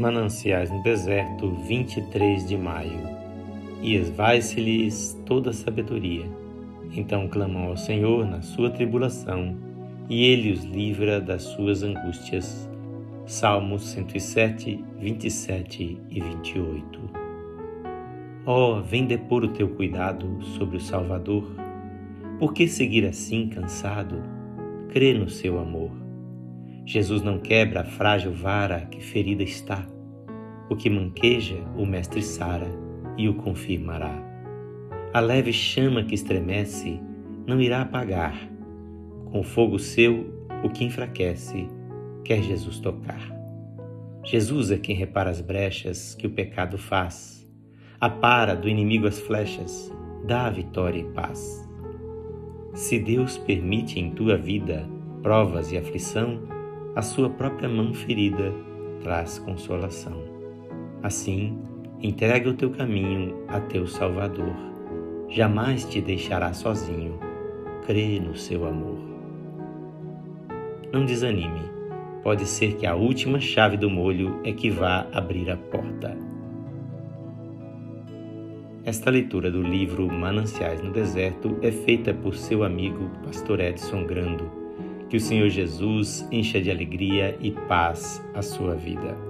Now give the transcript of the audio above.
Mananciais no deserto, 23 de maio. E esvai-se-lhes toda a sabedoria. Então clamam ao Senhor na sua tribulação, e ele os livra das suas angústias. Salmos 107, 27 e 28. Ó, oh, vem depor o teu cuidado sobre o Salvador. Por que seguir assim cansado? Crê no seu amor. Jesus não quebra a frágil vara que ferida está. O que manqueja, o Mestre sara e o confirmará. A leve chama que estremece não irá apagar. Com o fogo seu, o que enfraquece, quer Jesus tocar. Jesus é quem repara as brechas que o pecado faz, apara do inimigo as flechas, dá a vitória e paz. Se Deus permite em tua vida provas e aflição, a sua própria mão ferida traz consolação. Assim, entrega o teu caminho a teu Salvador. Jamais te deixará sozinho. Crê no seu amor. Não desanime. Pode ser que a última chave do molho é que vá abrir a porta. Esta leitura do livro Mananciais no Deserto é feita por seu amigo Pastor Edson Grando que o Senhor Jesus encha de alegria e paz a sua vida.